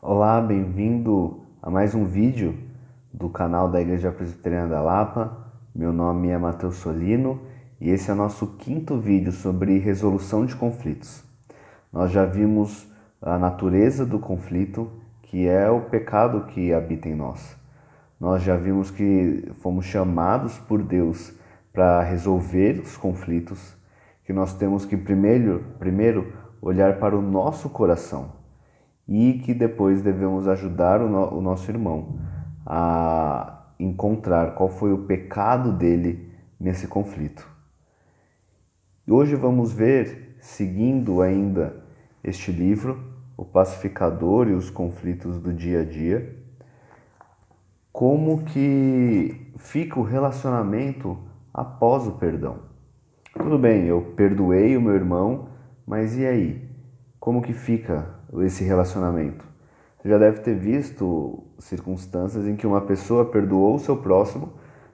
Olá, bem-vindo a mais um vídeo do canal da Igreja Presbiteriana da Lapa. Meu nome é Matheus Solino e esse é o nosso quinto vídeo sobre resolução de conflitos. Nós já vimos a natureza do conflito, que é o pecado que habita em nós. Nós já vimos que fomos chamados por Deus para resolver os conflitos, que nós temos que primeiro, primeiro olhar para o nosso coração e que depois devemos ajudar o, no, o nosso irmão a encontrar qual foi o pecado dele nesse conflito. Hoje vamos ver, seguindo ainda este livro, O Pacificador e os Conflitos do Dia a Dia, como que fica o relacionamento após o perdão. Tudo bem, eu perdoei o meu irmão, mas e aí? Como que fica esse relacionamento. Você já deve ter visto circunstâncias em que uma pessoa perdoou o seu próximo,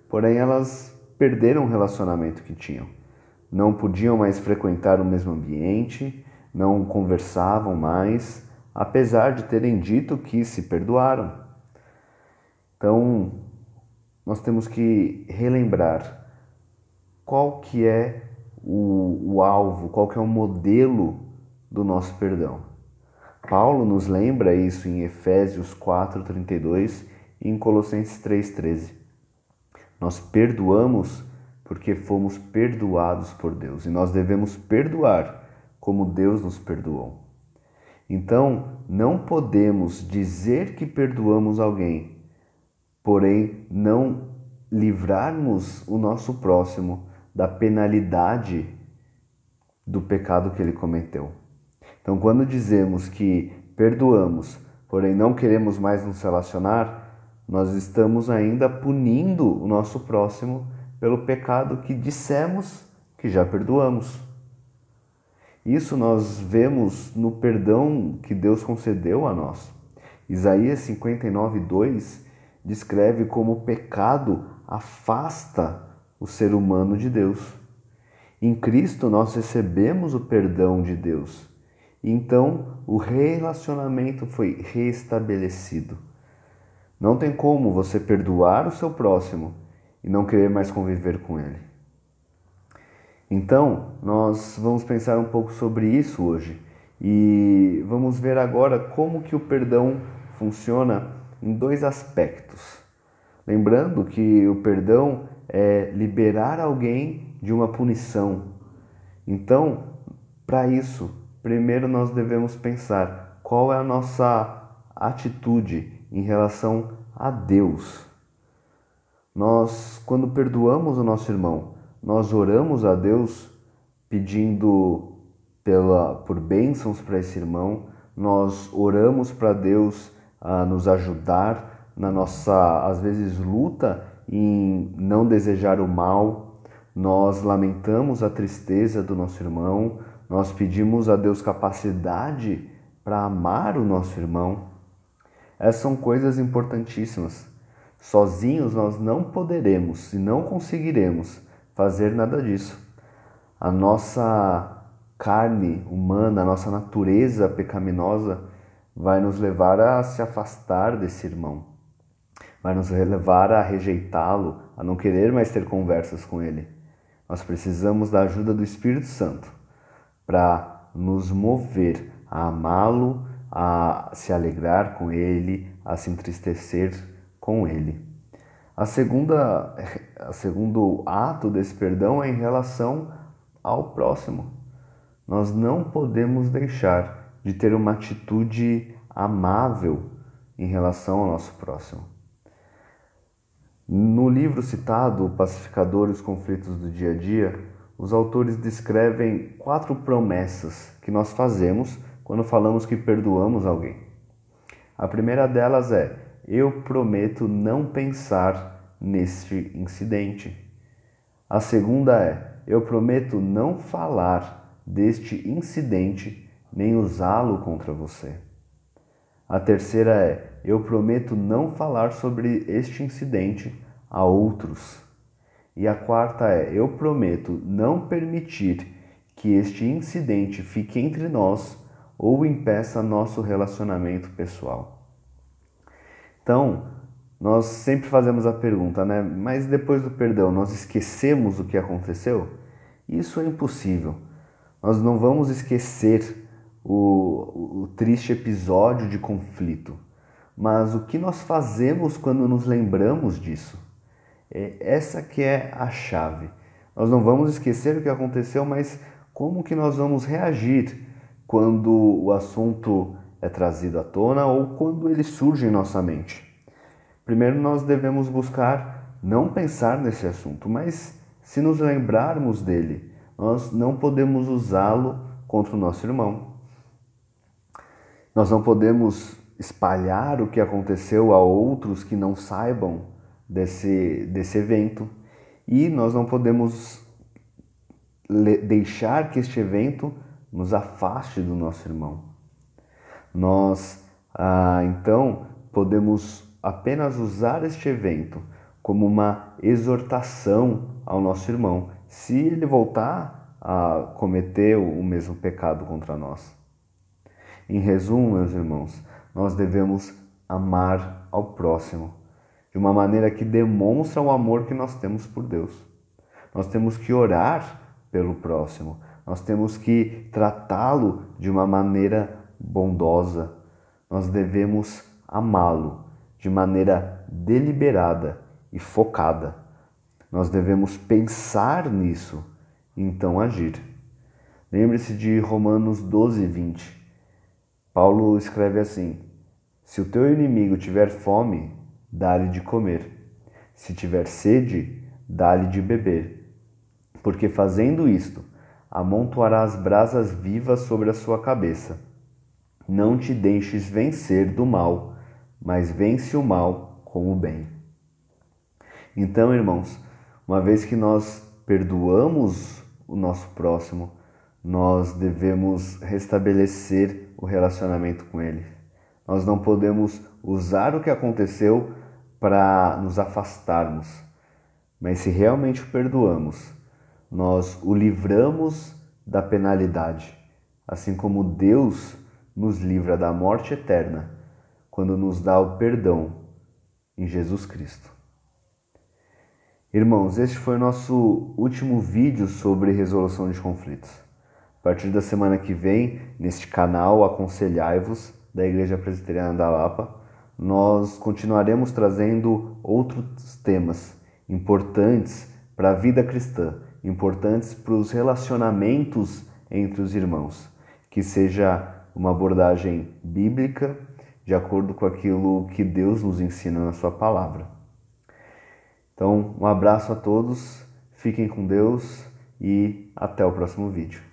porém elas perderam o relacionamento que tinham. Não podiam mais frequentar o mesmo ambiente, não conversavam mais, apesar de terem dito que se perdoaram. Então, nós temos que relembrar qual que é o, o alvo, qual que é o modelo do nosso perdão. Paulo nos lembra isso em Efésios 4:32 e em Colossenses 3:13. Nós perdoamos porque fomos perdoados por Deus e nós devemos perdoar como Deus nos perdoou. Então, não podemos dizer que perdoamos alguém, porém não livrarmos o nosso próximo da penalidade do pecado que ele cometeu. Então, quando dizemos que perdoamos, porém não queremos mais nos relacionar, nós estamos ainda punindo o nosso próximo pelo pecado que dissemos que já perdoamos. Isso nós vemos no perdão que Deus concedeu a nós. Isaías 59, 2 descreve como o pecado afasta o ser humano de Deus. Em Cristo nós recebemos o perdão de Deus então o relacionamento foi restabelecido. Não tem como você perdoar o seu próximo e não querer mais conviver com ele. Então, nós vamos pensar um pouco sobre isso hoje e vamos ver agora como que o perdão funciona em dois aspectos. Lembrando que o perdão é liberar alguém de uma punição. Então, para isso, primeiro nós devemos pensar qual é a nossa atitude em relação a Deus. Nós, quando perdoamos o nosso irmão, nós oramos a Deus pedindo pela, por bênçãos para esse irmão, nós oramos para Deus a nos ajudar na nossa, às vezes, luta em não desejar o mal, nós lamentamos a tristeza do nosso irmão, nós pedimos a Deus capacidade para amar o nosso irmão. Essas são coisas importantíssimas. Sozinhos nós não poderemos e não conseguiremos fazer nada disso. A nossa carne humana, a nossa natureza pecaminosa vai nos levar a se afastar desse irmão, vai nos levar a rejeitá-lo, a não querer mais ter conversas com ele. Nós precisamos da ajuda do Espírito Santo para nos mover a amá-lo, a se alegrar com ele, a se entristecer com ele. A segunda, a segundo ato desse perdão é em relação ao próximo. Nós não podemos deixar de ter uma atitude amável em relação ao nosso próximo. No livro citado, O Pacificador e os Conflitos do Dia a Dia, os autores descrevem quatro promessas que nós fazemos quando falamos que perdoamos alguém. A primeira delas é: eu prometo não pensar neste incidente. A segunda é: eu prometo não falar deste incidente nem usá-lo contra você. A terceira é: eu prometo não falar sobre este incidente a outros. E a quarta é: eu prometo não permitir que este incidente fique entre nós ou impeça nosso relacionamento pessoal. Então, nós sempre fazemos a pergunta, né? Mas depois do perdão, nós esquecemos o que aconteceu? Isso é impossível. Nós não vamos esquecer o, o triste episódio de conflito, mas o que nós fazemos quando nos lembramos disso? É essa que é a chave. Nós não vamos esquecer o que aconteceu, mas como que nós vamos reagir quando o assunto é trazido à tona ou quando ele surge em nossa mente? Primeiro nós devemos buscar não pensar nesse assunto, mas se nos lembrarmos dele, nós não podemos usá-lo contra o nosso irmão. Nós não podemos espalhar o que aconteceu a outros que não saibam desse, desse evento e nós não podemos deixar que este evento nos afaste do nosso irmão. Nós, ah, então, podemos apenas usar este evento como uma exortação ao nosso irmão, se ele voltar a cometer o mesmo pecado contra nós. Em resumo, meus irmãos, nós devemos amar ao próximo de uma maneira que demonstra o amor que nós temos por Deus. Nós temos que orar pelo próximo, nós temos que tratá-lo de uma maneira bondosa, nós devemos amá-lo de maneira deliberada e focada. Nós devemos pensar nisso então agir. Lembre-se de Romanos 12, 20. Paulo escreve assim: Se o teu inimigo tiver fome, dá-lhe de comer. Se tiver sede, dá-lhe de beber. Porque fazendo isto, amontoarás brasas vivas sobre a sua cabeça. Não te deixes vencer do mal, mas vence o mal com o bem. Então, irmãos, uma vez que nós perdoamos o nosso próximo, nós devemos restabelecer o relacionamento com ele. Nós não podemos usar o que aconteceu para nos afastarmos, mas se realmente o perdoamos, nós o livramos da penalidade, assim como Deus nos livra da morte eterna quando nos dá o perdão em Jesus Cristo. Irmãos, este foi nosso último vídeo sobre resolução de conflitos. A partir da semana que vem, neste canal Aconselhai-vos da Igreja Presbiteriana da Lapa, nós continuaremos trazendo outros temas importantes para a vida cristã, importantes para os relacionamentos entre os irmãos, que seja uma abordagem bíblica de acordo com aquilo que Deus nos ensina na Sua palavra. Então, um abraço a todos, fiquem com Deus e até o próximo vídeo.